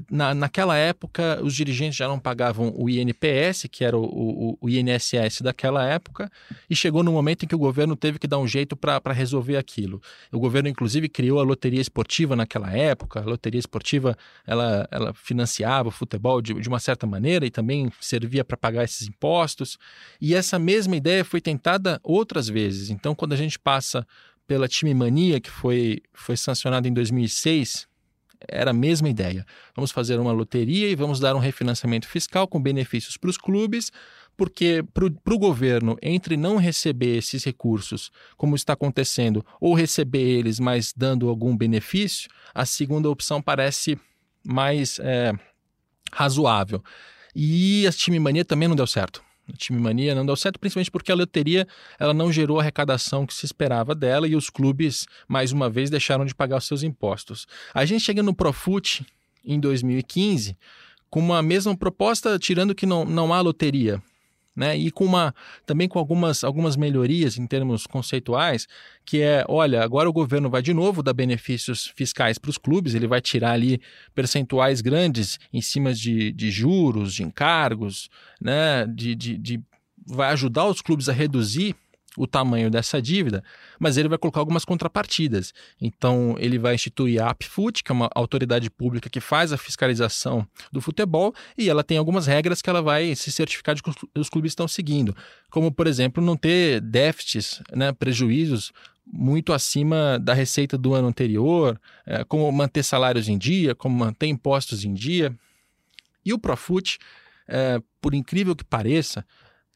Na, naquela época, os dirigentes já não pagavam o INPS, que era o, o, o INSS daquela época, e chegou no momento em que o governo teve que dar um jeito para resolver aquilo. O governo, inclusive, criou a loteria esportiva naquela época. A loteria esportiva ela, ela financiava o futebol de, de uma certa maneira e também servia para pagar esses impostos. E essa mesma ideia foi tentada outras vezes. Então, quando a gente passa passa pela Time Mania, que foi, foi sancionada em 2006, era a mesma ideia. Vamos fazer uma loteria e vamos dar um refinanciamento fiscal com benefícios para os clubes, porque para o governo, entre não receber esses recursos, como está acontecendo, ou receber eles, mas dando algum benefício, a segunda opção parece mais é, razoável. E a time mania também não deu certo time mania não deu certo, principalmente porque a loteria ela não gerou a arrecadação que se esperava dela e os clubes, mais uma vez, deixaram de pagar os seus impostos. A gente chega no Profut, em 2015 com uma mesma proposta, tirando que não, não há loteria né? E com uma também com algumas, algumas melhorias em termos conceituais, que é, olha, agora o governo vai de novo dar benefícios fiscais para os clubes, ele vai tirar ali percentuais grandes em cima de, de juros, de encargos, né? De, de, de vai ajudar os clubes a reduzir o tamanho dessa dívida, mas ele vai colocar algumas contrapartidas. Então, ele vai instituir a APFUT, que é uma autoridade pública que faz a fiscalização do futebol, e ela tem algumas regras que ela vai se certificar de que os clubes estão seguindo, como, por exemplo, não ter déficits, né, prejuízos muito acima da receita do ano anterior, é, como manter salários em dia, como manter impostos em dia. E o Profut, é, por incrível que pareça,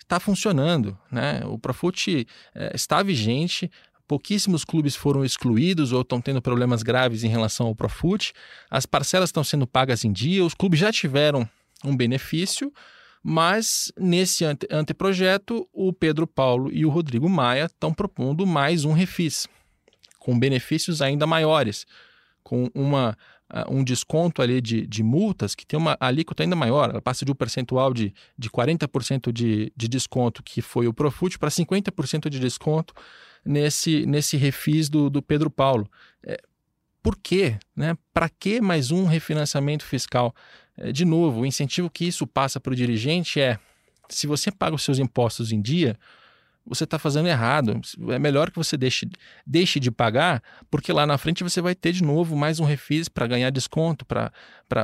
está funcionando. Né? O Profut é, está vigente, pouquíssimos clubes foram excluídos ou estão tendo problemas graves em relação ao Profut, as parcelas estão sendo pagas em dia, os clubes já tiveram um benefício, mas nesse ante anteprojeto, o Pedro Paulo e o Rodrigo Maia estão propondo mais um refis, com benefícios ainda maiores, com uma uh, um desconto ali de, de multas que tem uma alíquota ainda maior, ela passa de um percentual de, de 40% de, de desconto, que foi o Profut, para 50% de desconto nesse, nesse refis do, do Pedro Paulo. É, por quê? Né? Para que mais um refinanciamento fiscal? É, de novo, o incentivo que isso passa para o dirigente é: se você paga os seus impostos em dia, você está fazendo errado. É melhor que você deixe, deixe de pagar, porque lá na frente você vai ter de novo mais um refis para ganhar desconto, para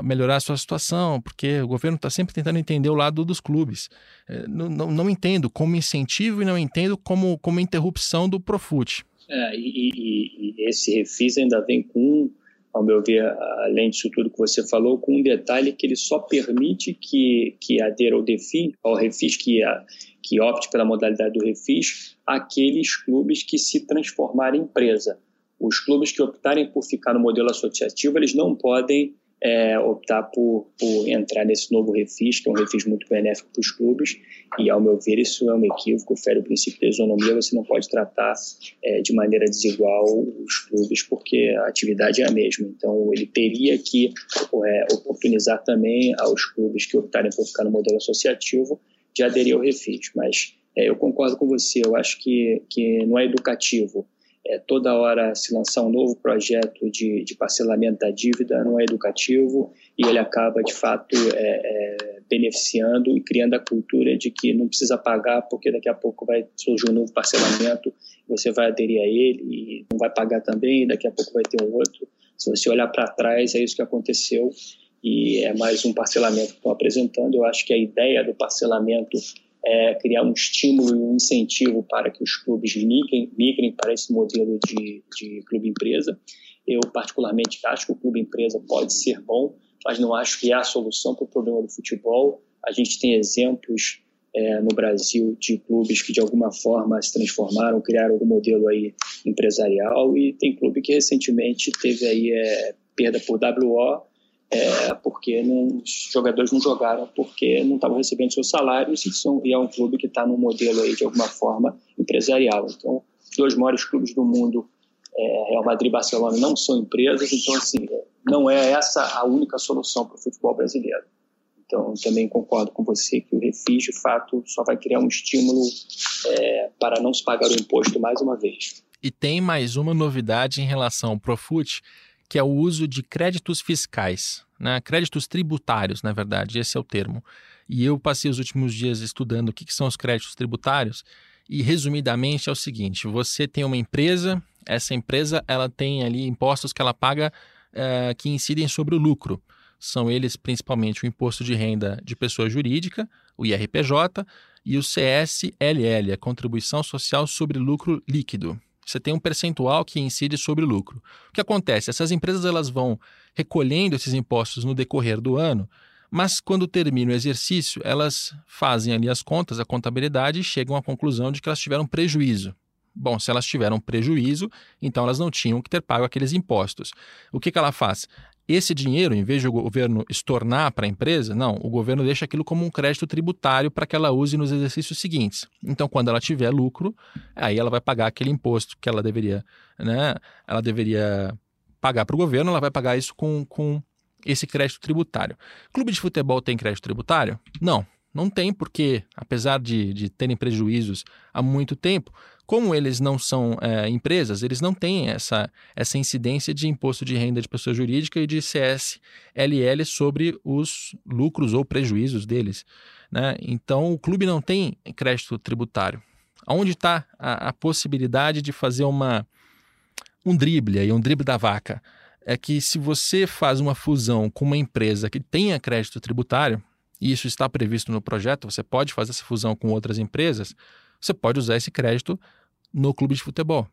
melhorar a sua situação, porque o governo está sempre tentando entender o lado dos clubes. É, não, não, não, entendo como incentivo e não entendo como, como interrupção do Profut. É, e, e, e esse refis ainda vem com ao meu ver, além disso tudo que você falou, com um detalhe que ele só permite que, que adera ao, DEFI, ao refis, que, a, que opte pela modalidade do refis, aqueles clubes que se transformarem em empresa. Os clubes que optarem por ficar no modelo associativo, eles não podem é, optar por, por, entrar nesse novo refis, que é um refis muito benéfico para os clubes, e ao meu ver isso é um equívoco, fere o princípio da isonomia, você não pode tratar é, de maneira desigual os clubes, porque a atividade é a mesma, então ele teria que é, oportunizar também aos clubes que optarem por ficar no modelo associativo de aderir ao refis, mas é, eu concordo com você, eu acho que, que não é educativo é, toda hora se lançar um novo projeto de, de parcelamento da dívida não é educativo e ele acaba, de fato, é, é, beneficiando e criando a cultura de que não precisa pagar porque daqui a pouco vai surgir um novo parcelamento, você vai aderir a ele e não vai pagar também, daqui a pouco vai ter um outro. Se você olhar para trás, é isso que aconteceu e é mais um parcelamento que estão apresentando. Eu acho que a ideia do parcelamento é, criar um estímulo e um incentivo para que os clubes migrem, migrem para esse modelo de, de clube-empresa. Eu, particularmente, acho que o clube-empresa pode ser bom, mas não acho que é a solução para o problema do futebol. A gente tem exemplos é, no Brasil de clubes que, de alguma forma, se transformaram, criaram algum modelo aí empresarial e tem clube que recentemente teve aí é, perda por WO é, porque os jogadores não jogaram porque não estavam recebendo seus salários e, são, e é um clube que está num modelo aí de alguma forma empresarial. Então, dois maiores clubes do mundo, é, Real Madrid e Barcelona, não são empresas, então assim, não é essa a única solução para o futebol brasileiro. Então, também concordo com você que o refis, de fato, só vai criar um estímulo é, para não se pagar o imposto mais uma vez. E tem mais uma novidade em relação ao Profut, que é o uso de créditos fiscais, né? créditos tributários, na verdade, esse é o termo. E eu passei os últimos dias estudando o que, que são os créditos tributários e, resumidamente, é o seguinte: você tem uma empresa, essa empresa ela tem ali impostos que ela paga é, que incidem sobre o lucro. São eles principalmente o imposto de renda de pessoa jurídica, o IRPJ, e o CSLL, a Contribuição Social sobre Lucro Líquido. Você tem um percentual que incide sobre o lucro. O que acontece? Essas empresas elas vão recolhendo esses impostos no decorrer do ano, mas quando termina o exercício, elas fazem ali as contas, a contabilidade e chegam à conclusão de que elas tiveram prejuízo. Bom, se elas tiveram prejuízo, então elas não tinham que ter pago aqueles impostos. O que, que ela faz? Esse dinheiro, em vez de o governo estornar para a empresa, não, o governo deixa aquilo como um crédito tributário para que ela use nos exercícios seguintes. Então, quando ela tiver lucro, aí ela vai pagar aquele imposto que ela deveria, né? Ela deveria pagar para o governo, ela vai pagar isso com, com esse crédito tributário. Clube de futebol tem crédito tributário? Não, não tem, porque apesar de, de terem prejuízos há muito tempo, como eles não são é, empresas, eles não têm essa, essa incidência de imposto de renda de pessoa jurídica e de CSLL sobre os lucros ou prejuízos deles. Né? Então, o clube não tem crédito tributário. Onde está a, a, possibilidade de fazer uma, um drible, aí, um drible da vaca? É que se você faz uma fusão com uma empresa que tenha crédito tributário, e isso está previsto no projeto, você pode fazer essa fusão com outras empresas, você pode usar esse crédito no clube de futebol.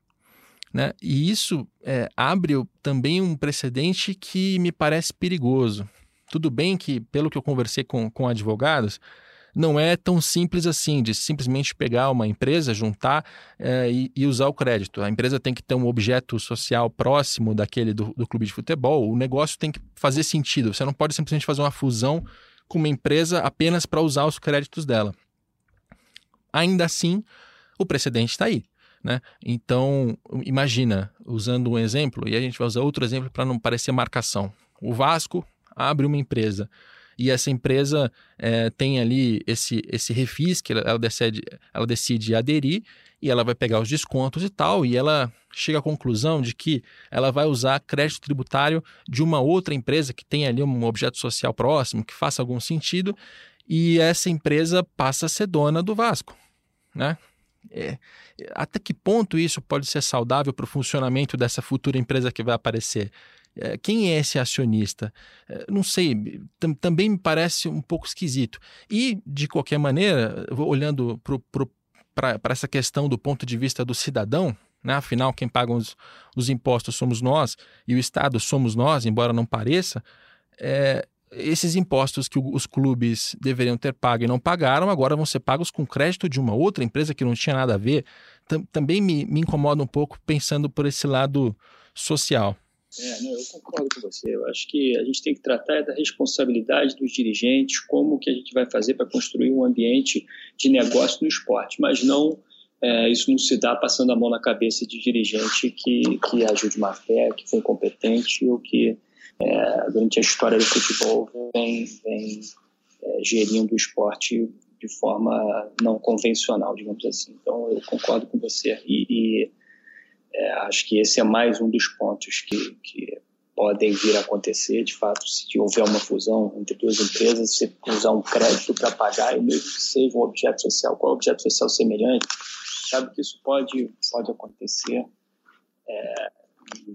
Né? E isso é, abre também um precedente que me parece perigoso. Tudo bem que, pelo que eu conversei com, com advogados, não é tão simples assim de simplesmente pegar uma empresa, juntar é, e, e, usar o crédito. A empresa tem que ter um objeto social próximo daquele do, do clube de futebol. O negócio tem que fazer sentido. Você não pode simplesmente fazer uma fusão com uma empresa apenas para usar os créditos dela. Ainda assim, o precedente está aí. Né? Então, imagina, usando um exemplo, e a gente vai usar outro exemplo para não parecer marcação. O Vasco abre uma empresa e essa empresa é, tem ali esse, esse refis que ela decide, ela decide aderir e ela vai pegar os descontos e tal, e ela chega à conclusão de que ela vai usar crédito tributário de uma outra empresa que tem ali um objeto social próximo, que faça algum sentido, e essa empresa passa a ser dona do Vasco. Né? É, até que ponto isso pode ser saudável para o funcionamento dessa futura empresa que vai aparecer? É, quem é esse acionista? É, não sei, também me parece um pouco esquisito. E, de qualquer maneira, olhando para essa questão do ponto de vista do cidadão, né? afinal, quem paga os, os impostos somos nós e o Estado somos nós, embora não pareça, é, esses impostos que os clubes deveriam ter pago e não pagaram, agora vão ser pagos com crédito de uma outra empresa que não tinha nada a ver. Também me, me incomoda um pouco pensando por esse lado social. É, não, eu concordo com você. Eu acho que a gente tem que tratar da responsabilidade dos dirigentes, como que a gente vai fazer para construir um ambiente de negócio no esporte, mas não é, isso não se dá passando a mão na cabeça de dirigente que, que agiu de má fé, que foi incompetente ou que é, durante a história do futebol vem, vem é, gerindo o esporte de forma não convencional, digamos assim. Então eu concordo com você e, e é, acho que esse é mais um dos pontos que, que podem vir a acontecer, de fato, se houver uma fusão entre duas empresas, você usar um crédito para pagar e mesmo que seja um objeto social, qual objeto social semelhante, sabe que isso pode, pode acontecer. É,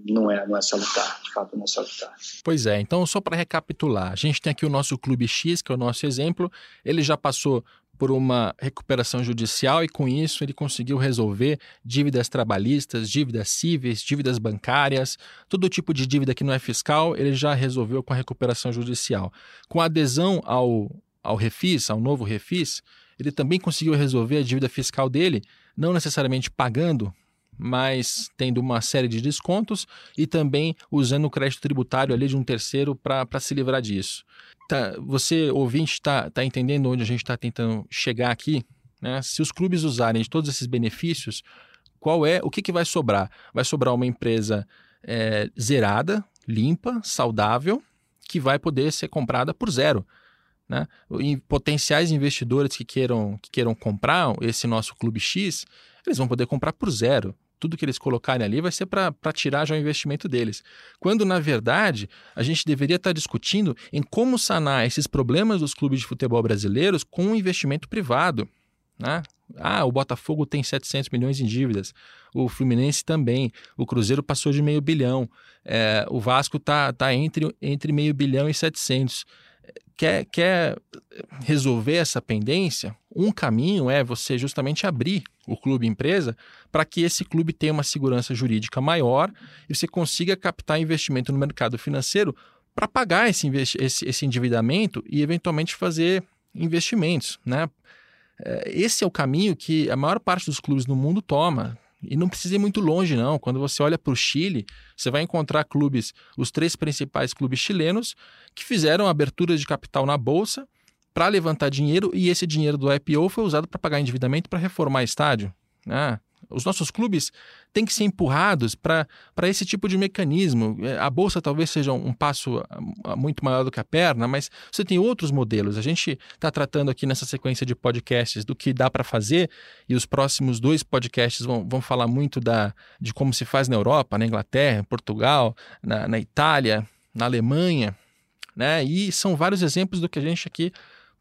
não é, não é salutar, de fato não é salutar. Pois é, então só para recapitular, a gente tem aqui o nosso Clube X, que é o nosso exemplo, ele já passou por uma recuperação judicial e com isso ele conseguiu resolver dívidas trabalhistas, dívidas cíveis, dívidas bancárias, todo tipo de dívida que não é fiscal, ele já resolveu com a recuperação judicial. Com a adesão ao, ao refis, ao novo refis, ele também conseguiu resolver a dívida fiscal dele, não necessariamente pagando mas tendo uma série de descontos e também usando o crédito tributário ali de um terceiro para se livrar disso. Tá, você, ouvinte, está tá entendendo onde a gente está tentando chegar aqui? Né? Se os clubes usarem de todos esses benefícios, qual é o que, que vai sobrar? Vai sobrar uma empresa é, zerada, limpa, saudável, que vai poder ser comprada por zero. Né? Em potenciais investidores que queiram, que queiram comprar esse nosso Clube X, eles vão poder comprar por zero tudo que eles colocarem ali vai ser para tirar já o investimento deles. Quando, na verdade, a gente deveria estar discutindo em como sanar esses problemas dos clubes de futebol brasileiros com um investimento privado. Né? Ah, o Botafogo tem 700 milhões em dívidas, o Fluminense também, o Cruzeiro passou de meio bilhão, é, o Vasco está tá entre, entre meio bilhão e 700 quer, quer resolver essa pendência, um caminho é você justamente abrir o clube empresa para que esse clube tenha uma segurança jurídica maior e você consiga captar investimento no mercado financeiro para pagar esse, esse, esse endividamento e eventualmente fazer investimentos. Né? É, esse é o caminho que a maior parte dos clubes no mundo toma. E não precisa ir muito longe, não. Quando você olha para o Chile, você vai encontrar clubes, os três principais clubes chilenos, que fizeram aberturas de capital na bolsa para levantar dinheiro e esse dinheiro do IPO foi usado para pagar endividamento para reformar estádio. Né? Os nossos clubes têm que ser empurrados para esse tipo de mecanismo. É, a bolsa talvez seja um passo ah, muito maior do que a perna, mas você tem outros modelos. A gente está tratando aqui nessa sequência de podcasts do que dá para fazer, e os próximos dois podcasts vão, vão falar muito da, de como se faz na Europa, na Inglaterra, Portugal, na, na Itália, na Alemanha. Né? E são vários exemplos do que a gente aqui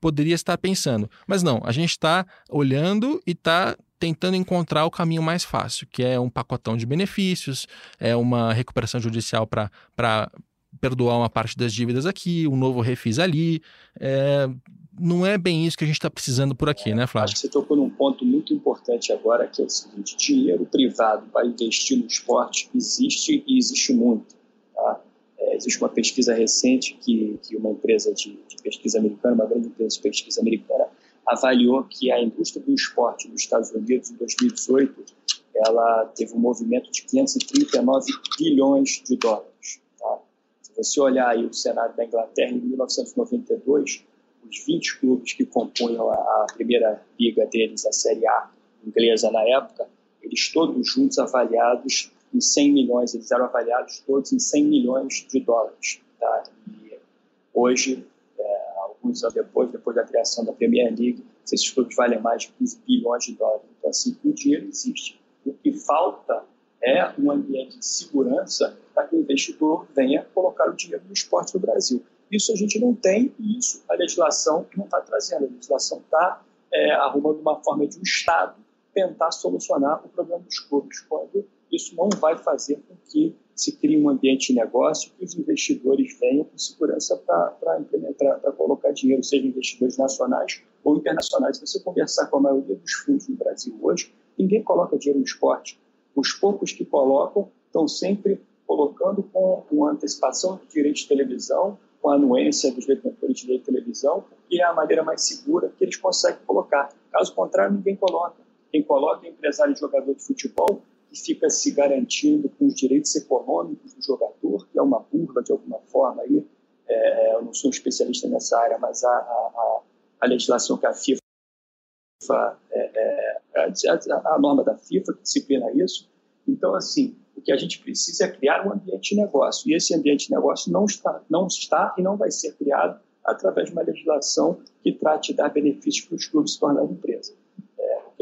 poderia estar pensando. Mas não, a gente está olhando e está tentando encontrar o caminho mais fácil, que é um pacotão de benefícios, é uma recuperação judicial para perdoar uma parte das dívidas aqui, um novo refis ali. É, não é bem isso que a gente está precisando por aqui, né, Flávio? Acho que você tocou num ponto muito importante agora, que é o seguinte: dinheiro privado para investir no esporte existe e existe muito. Tá? É, existe uma pesquisa recente que, que uma empresa de, de, pesquisa americana, uma grande empresa de pesquisa americana, avaliou que a indústria do esporte nos Estados Unidos, em 2018, ela teve um movimento de 539 bilhões de dólares. Tá? Se você olhar aí o cenário da Inglaterra em 1992, os 20 clubes que compunham a, primeira liga deles, a Série A inglesa na época, eles todos juntos avaliados em 100 milhões, eles eram avaliados todos em 100 milhões de dólares. Tá? E hoje, alguns anos depois, depois da criação da Premier League, esses clubes valem mais de 15 bilhões de dólares. Então, assim, o dinheiro existe. O que falta é um ambiente de segurança para que o investidor venha colocar o dinheiro no esporte no Brasil. Isso a gente não tem e isso a legislação não está trazendo. A legislação está é, arrumando uma forma de um Estado tentar solucionar o problema dos clubes, quando isso não vai fazer com que se crie um ambiente de negócio que os investidores venham com segurança para implementar, para colocar dinheiro, seja investidores nacionais ou internacionais. Se você conversar com a maioria dos fundos no Brasil hoje, ninguém coloca dinheiro no esporte. Os poucos que colocam estão sempre colocando com uma antecipação de direito de televisão, com a anuência dos detentores de direito de televisão, porque é a maneira mais segura que eles conseguem colocar. Caso contrário, ninguém coloca. Quem coloca é empresário e jogador de futebol, que fica se garantindo com os direitos econômicos do jogador, que é uma burla de alguma forma. Aí, é, eu não sou um especialista nessa área, mas a, a, a legislação que a FIFA, é, é, a, a norma da FIFA que disciplina isso. Então, assim, o que a gente precisa é criar um ambiente de negócio. E esse ambiente de negócio não está, não está e não vai ser criado através de uma legislação que trate de dar benefícios para os clubes se tornarem empresa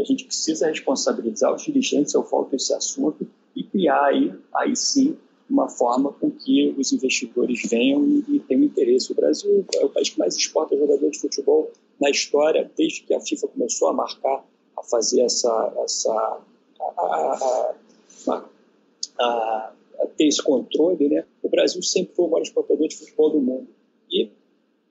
a gente precisa responsabilizar os dirigentes, eu falto esse assunto, e criar aí, aí sim uma forma com que os investidores venham e, tenham interesse. O Brasil é o país que mais exporta jogadores de futebol na história, desde que a FIFA começou a marcar, a fazer essa, essa a, a, a ter esse controle, né? O Brasil sempre foi o maior exportador de futebol do mundo. E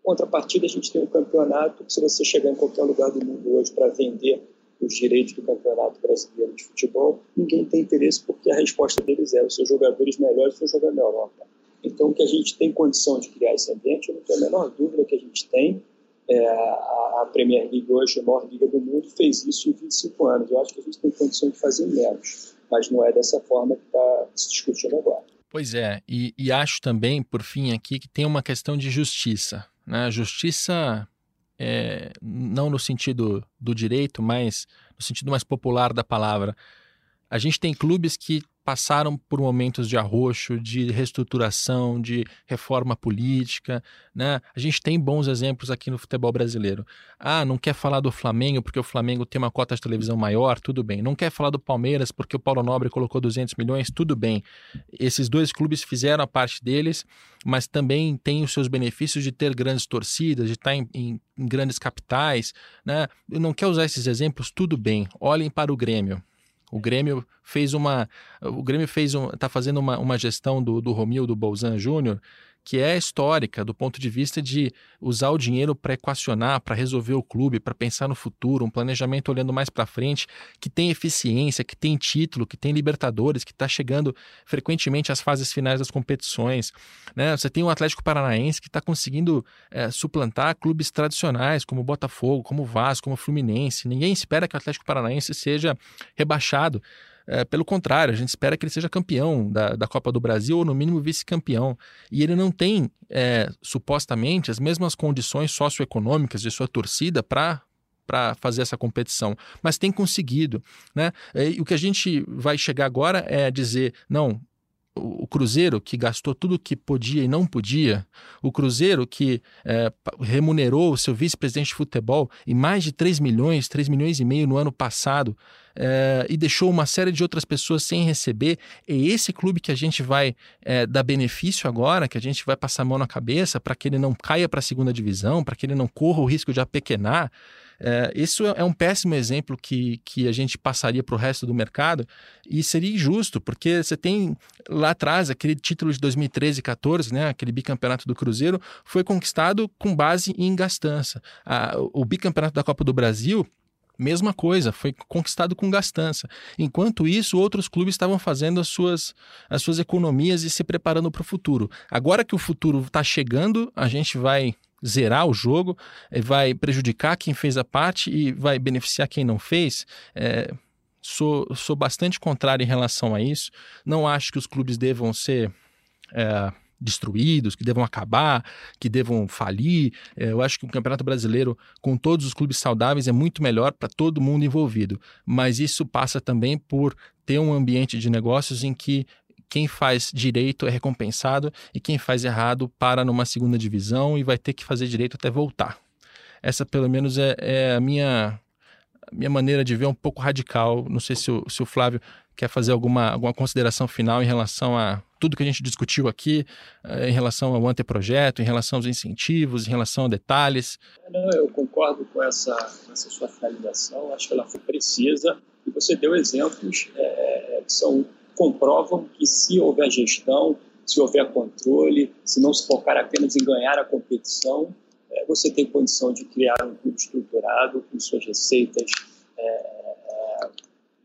contrapartida, a gente tem um campeonato que, se você chegar em qualquer lugar do mundo hoje para vender os direitos do Campeonato Brasileiro de Futebol, ninguém tem interesse porque a resposta deles é os seus jogadores melhores estão jogando na Europa. Então, que a gente tem condição de criar esse ambiente, eu não tenho a menor dúvida que a gente tem. É, a, a Premier League hoje, a maior liga do mundo, fez isso em 25 anos. Eu acho que a gente tem condição de fazer menos, mas não é dessa forma que está se discutindo agora. Pois é, e, e, acho também, por fim, aqui, que tem uma questão de justiça. Né? Justiça é, não no sentido do direito, mas no sentido mais popular da palavra. A gente tem clubes que passaram por momentos de arroxo, de reestruturação, de reforma política, né? A gente tem bons exemplos aqui no futebol brasileiro. Ah, não quer falar do Flamengo porque o Flamengo tem uma cota de televisão maior, tudo bem. Não quer falar do Palmeiras porque o Paulo Nobre colocou 200 milhões, tudo bem. Esses dois clubes fizeram a parte deles, mas também têm os seus benefícios de ter grandes torcidas, de estar em, em, em grandes capitais, né? Não quer usar esses exemplos, tudo bem. Olhem para o Grêmio. O Grêmio fez uma. O Grêmio fez um, está fazendo uma, uma gestão do, do Romildo Bolzan Júnior que é histórica do ponto de vista de usar o dinheiro para equacionar, para resolver o clube, para pensar no futuro, um planejamento olhando mais para frente, que tem eficiência, que tem título, que tem Libertadores, que está chegando frequentemente às fases finais das competições. Né? Você tem o Atlético Paranaense que está conseguindo é, suplantar clubes tradicionais como Botafogo, como Vasco, como Fluminense. Ninguém espera que o Atlético Paranaense seja rebaixado. É, pelo contrário, a gente espera que ele seja campeão da, da Copa do Brasil ou, no mínimo, vice-campeão. E ele não tem, é, supostamente, as mesmas condições socioeconômicas de sua torcida para para fazer essa competição, mas tem conseguido. Né? E o que a gente vai chegar agora é dizer: não, o Cruzeiro que gastou tudo que podia e não podia, o Cruzeiro que é, remunerou o seu vice-presidente de futebol em mais de 3 milhões, 3 milhões e meio no ano passado, é, e deixou uma série de outras pessoas sem receber, é esse clube que a gente vai é, dar benefício agora, que a gente vai passar a mão na cabeça para que ele não caia para a segunda divisão, para que ele não corra o risco de apequenar. É, isso é um péssimo exemplo que, que a gente passaria para o resto do mercado e seria injusto, porque você tem lá atrás aquele título de 2013 e 14, né, aquele bicampeonato do Cruzeiro, foi conquistado com base em gastança. A, o bicampeonato da Copa do Brasil Mesma coisa, foi conquistado com gastança. Enquanto isso, outros clubes estavam fazendo as suas, as suas economias e se preparando para o futuro. Agora que o futuro está chegando, a gente vai zerar o jogo, eh, vai prejudicar quem fez a parte e vai beneficiar quem não fez. É, sou, sou bastante contrário em relação a isso. Não acho que os clubes devam ser. É, destruídos, que devam acabar, que devam falir. Eu acho que o Campeonato Brasileiro, com todos os clubes saudáveis, é muito melhor para todo mundo envolvido. Mas isso passa também por ter um ambiente de negócios em que quem faz direito é recompensado e quem faz errado para numa segunda divisão e vai ter que fazer direito até voltar. Essa, pelo menos, é, é a minha, minha maneira de ver um pouco radical. Não sei se o, se o Flávio quer fazer alguma, alguma consideração final em relação a tudo que a gente discutiu aqui, eh, em relação ao anteprojeto, em relação aos incentivos, em relação a detalhes. Não, eu concordo com essa, essa sua finalização, acho que ela foi precisa e você deu exemplos é, que são comprovam que se houver gestão, se houver controle, se não se focar apenas em ganhar a competição, é, você tem condição de criar um clube estruturado com suas receitas é, é,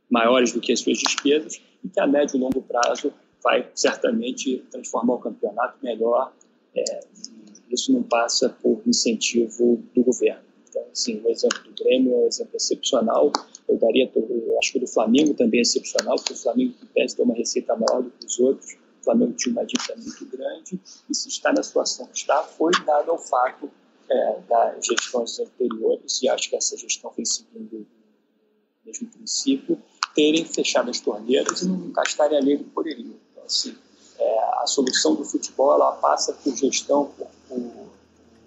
maiores do que as suas despesas e que a médio e longo prazo vai certamente transformar o campeonato melhor. É, isso não passa por incentivo do governo. Então, assim, o exemplo do Grêmio é um exemplo excepcional. Eu daria, eu acho que o do Flamengo também é excepcional, porque o Flamengo, que tem uma receita maior do que os outros. O Flamengo tinha uma dívida muito grande e se está na situação que está, foi dado ao fato é, das gestões anteriores, e acho que essa gestão vem seguindo o mesmo princípio, terem fechado as torneiras e não gastarem a lei do poderio. Então, assim, é, a solução do futebol ela passa por gestão, por, por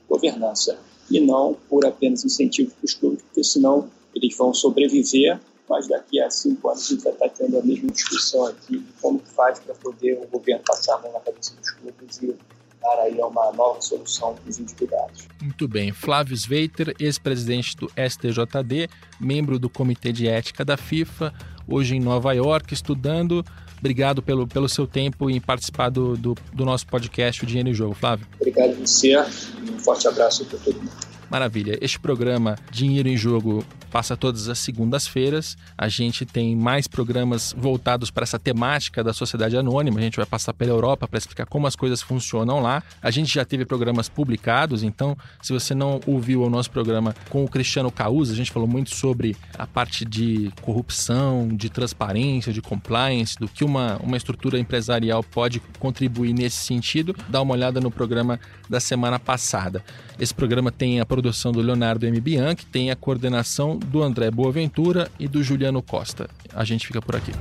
governança e não por apenas incentivo para os clubes, porque senão eles vão sobreviver, mas daqui a cinco anos a gente vai estar tendo a mesma discussão aqui de como faz para poder o governo passar a mão na cabeça dos clubes e dar aí uma nova solução para os endividados. Muito bem. Flávio Sveiter, ex-presidente do STJD, membro do Comitê de Ética da FIFA, hoje em Nova York, estudando. Obrigado pelo, pelo seu tempo em participar do, do, do nosso podcast O Dinheiro em Jogo, Flávio. Obrigado a você um forte abraço para todo mundo. Maravilha. Este programa Dinheiro em Jogo passa todas as segundas-feiras. A gente tem mais programas voltados para essa temática da sociedade anônima. A gente vai passar pela Europa para explicar como as coisas funcionam lá. A gente já teve programas publicados, então, se você não ouviu o nosso programa com o Cristiano Causa, a gente falou muito sobre a parte de corrupção, de transparência, de compliance, do que uma, uma estrutura empresarial pode contribuir nesse sentido. Dá uma olhada no programa da semana passada. Esse programa tem a produção do Leonardo M. Bianchi, tem a coordenação do André Boaventura e do Juliano Costa. A gente fica por aqui.